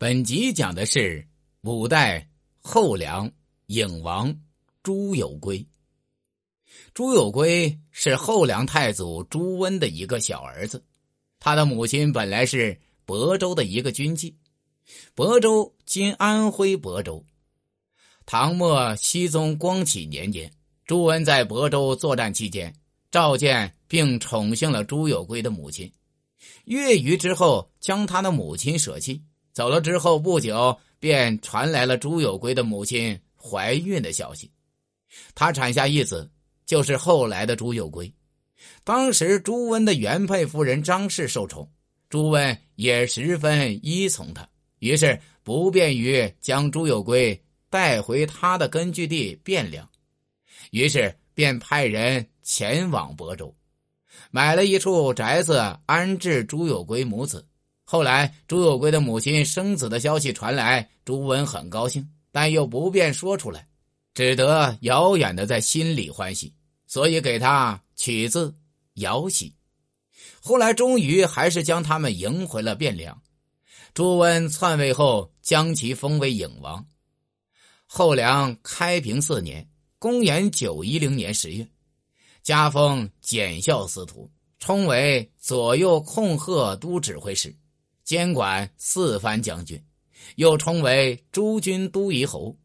本集讲的是五代后梁颖王朱有圭。朱有圭是后梁太祖朱温的一个小儿子，他的母亲本来是亳州的一个军妓。亳州今安徽亳州。唐末熹宗光启年间，朱温在亳州作战期间，召见并宠幸了朱有圭的母亲。月余之后，将他的母亲舍弃。走了之后不久，便传来了朱有圭的母亲怀孕的消息。他产下一子，就是后来的朱有圭。当时朱温的原配夫人张氏受宠，朱温也十分依从他，于是不便于将朱有圭带回他的根据地汴梁，于是便派人前往亳州，买了一处宅子安置朱有圭母子。后来，朱有圭的母亲生子的消息传来，朱温很高兴，但又不便说出来，只得遥远的在心里欢喜，所以给他取字姚喜。后来，终于还是将他们迎回了汴梁。朱温篡位后，将其封为颖王。后梁开平四年（公元910年十月），加封检校司徒，充为左右控鹤都指挥使。监管四藩将军，又称为诸军都虞侯。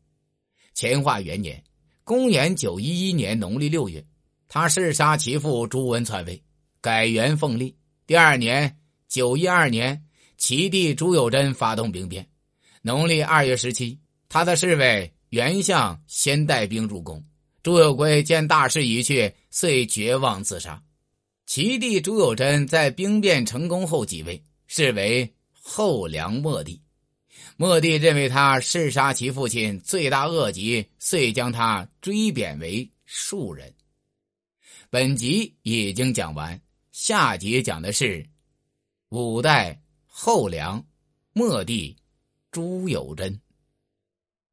乾化元年（公元911年农历六月），他弑杀其父朱温篡位，改元奉立。第二年（九一二年），其弟朱友贞发动兵变。农历二月十七，他的侍卫袁相先带兵入宫。朱有圭见大势已去，遂绝望自杀。其弟朱友贞在兵变成功后即位。视为后梁末帝，末帝认为他弑杀其父亲，罪大恶极，遂将他追贬为庶人。本集已经讲完，下集讲的是五代后梁末帝朱友贞。